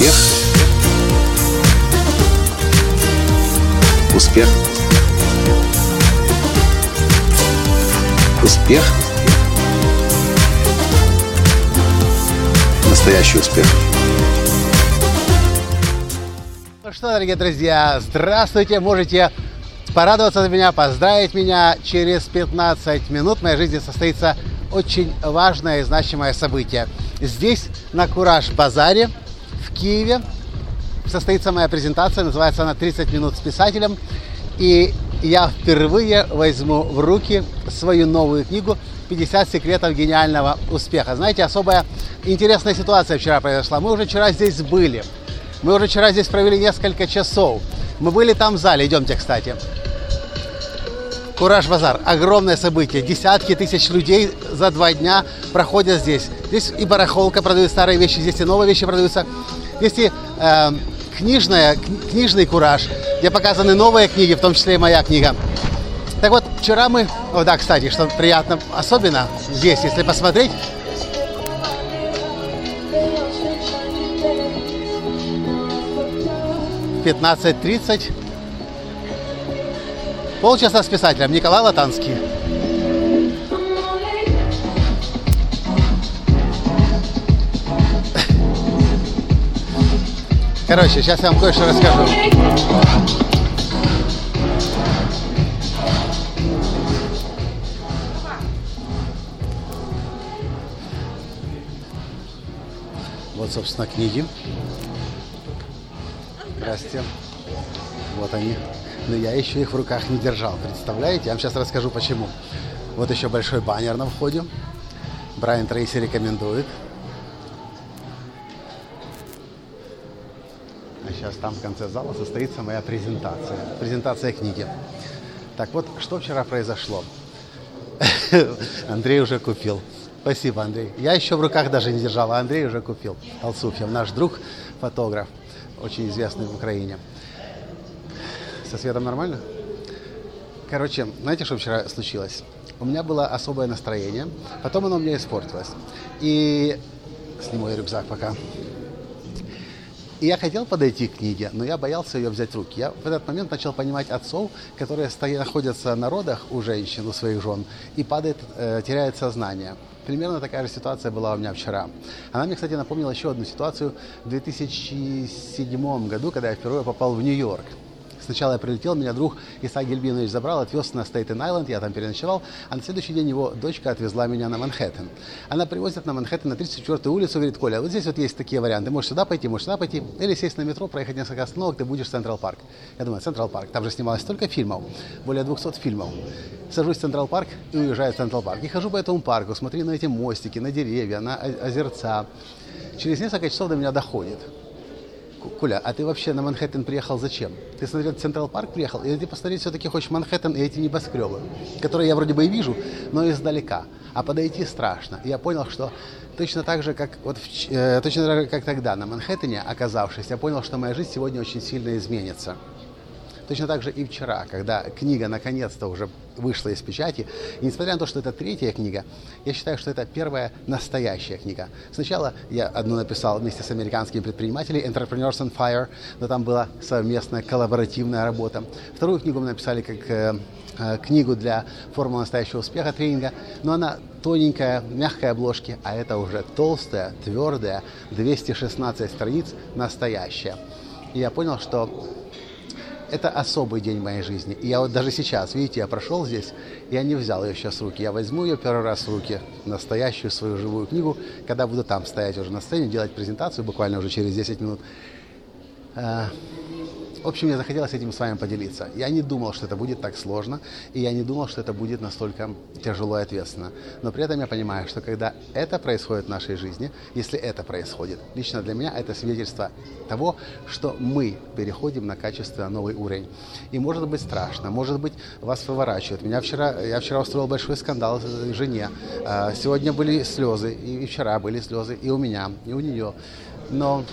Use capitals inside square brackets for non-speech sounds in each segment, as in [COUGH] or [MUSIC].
Успех. Успех. Успех. Настоящий успех. Ну что, дорогие друзья, здравствуйте! Можете порадоваться за меня, поздравить меня. Через 15 минут в моей жизни состоится очень важное и значимое событие. Здесь, на Кураж-базаре, Киеве, состоится моя презентация. Называется она «30 минут с писателем». И я впервые возьму в руки свою новую книгу «50 секретов гениального успеха». Знаете, особая интересная ситуация вчера произошла. Мы уже вчера здесь были. Мы уже вчера здесь провели несколько часов. Мы были там в зале. Идемте, кстати. Кураж Базар. Огромное событие. Десятки тысяч людей за два дня проходят здесь. Здесь и барахолка продают старые вещи, здесь и новые вещи продаются. Здесь и э, книжная, книжный кураж, где показаны новые книги, в том числе и моя книга. Так вот, вчера мы... О, да, кстати, что приятно, особенно здесь, если посмотреть, пятнадцать тридцать Полчаса с писателем Николай Латанский. Короче, сейчас я вам кое-что расскажу. Вот, собственно, книги. Здрасте. Вот они но я еще их в руках не держал. Представляете? Я вам сейчас расскажу почему. Вот еще большой баннер на входе. Брайан Трейси рекомендует. Сейчас там в конце зала состоится моя презентация. Презентация книги. Так вот, что вчера произошло? [LAUGHS] Андрей уже купил. Спасибо, Андрей. Я еще в руках даже не держал, а Андрей уже купил. Алсуфьев, наш друг, фотограф, очень известный в Украине. Со светом нормально? Короче, знаете, что вчера случилось? У меня было особое настроение, потом оно у меня испортилось. И сниму я рюкзак пока. И я хотел подойти к книге, но я боялся ее взять в руки. Я в этот момент начал понимать отцов, которые стоят, находятся на родах у женщин, у своих жен, и падает, э, теряет сознание. Примерно такая же ситуация была у меня вчера. Она мне, кстати, напомнила еще одну ситуацию в 2007 году, когда я впервые попал в Нью-Йорк. Сначала я прилетел, меня друг Исаак Гельбинович забрал, отвез на Стейтен-Айленд, я там переночевал, а на следующий день его дочка отвезла меня на Манхэттен. Она привозит на Манхэттен на 34-ю улицу, говорит, Коля, вот здесь вот есть такие варианты, можешь сюда пойти, можешь сюда пойти, или сесть на метро, проехать несколько остановок, ты будешь в Central Park. Я думаю, Central Park, там же снималось столько фильмов, более 200 фильмов. Сажусь в Central Park и уезжаю в Central Park. И хожу по этому парку, смотрю на эти мостики, на деревья, на озерца. Через несколько часов до меня доходит – Коля, а ты вообще на Манхэттен приехал зачем? Ты смотрел Централ Парк приехал, или ты посмотреть все-таки хочешь Манхэттен и эти небоскребы, которые я вроде бы и вижу, но издалека. А подойти страшно. Я понял, что точно так же, как вот в, э, точно так же, как тогда на Манхэттене, оказавшись, я понял, что моя жизнь сегодня очень сильно изменится. Точно так же и вчера, когда книга наконец-то уже вышла из печати. И несмотря на то, что это третья книга, я считаю, что это первая настоящая книга. Сначала я одну написал вместе с американскими предпринимателями Entrepreneurs on Fire, но там была совместная коллаборативная работа. Вторую книгу мы написали как э, э, книгу для формулы настоящего успеха тренинга, но она тоненькая, мягкая обложки, а это уже толстая, твердая, 216 страниц, настоящая. И я понял, что это особый день моей жизни. И я вот даже сейчас, видите, я прошел здесь, я не взял ее сейчас в руки. Я возьму ее первый раз в руки, настоящую свою живую книгу, когда буду там стоять уже на сцене, делать презентацию буквально уже через 10 минут. Э, в общем, мне захотелось этим с вами поделиться. Я не думал, что это будет так сложно, и я не думал, что это будет настолько тяжело и ответственно. Но при этом я понимаю, что когда это происходит в нашей жизни, если это происходит, лично для меня это свидетельство того, что мы переходим на качественно новый уровень. И может быть страшно, может быть вас выворачивает. Меня вчера, я вчера устроил большой скандал жене. А, сегодня были слезы, и вчера были слезы, и у меня, и у нее. Но,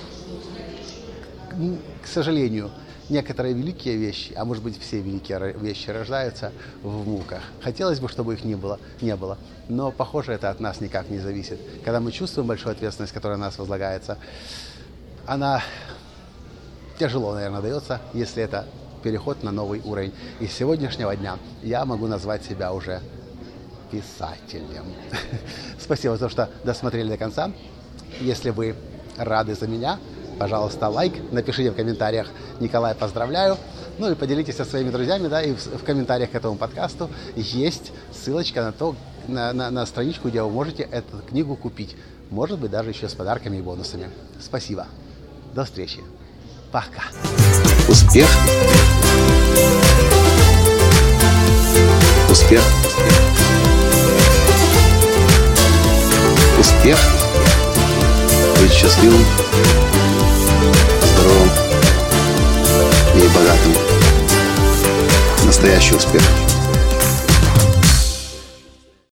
к сожалению, некоторые великие вещи, а может быть все великие вещи рождаются в муках. Хотелось бы, чтобы их не было, не было, но похоже это от нас никак не зависит. Когда мы чувствуем большую ответственность, которая на нас возлагается, она тяжело, наверное, дается, если это переход на новый уровень. И с сегодняшнего дня я могу назвать себя уже писателем. [LAUGHS] Спасибо за то, что досмотрели до конца. Если вы рады за меня, пожалуйста, лайк, напишите в комментариях «Николай, поздравляю». Ну и поделитесь со своими друзьями, да, и в, в комментариях к этому подкасту есть ссылочка на то, на, на, на страничку, где вы можете эту книгу купить. Может быть, даже еще с подарками и бонусами. Спасибо. До встречи. Пока. Успех. Успех. Успех. Быть счастливым, здоровым и богатым. Настоящий успех.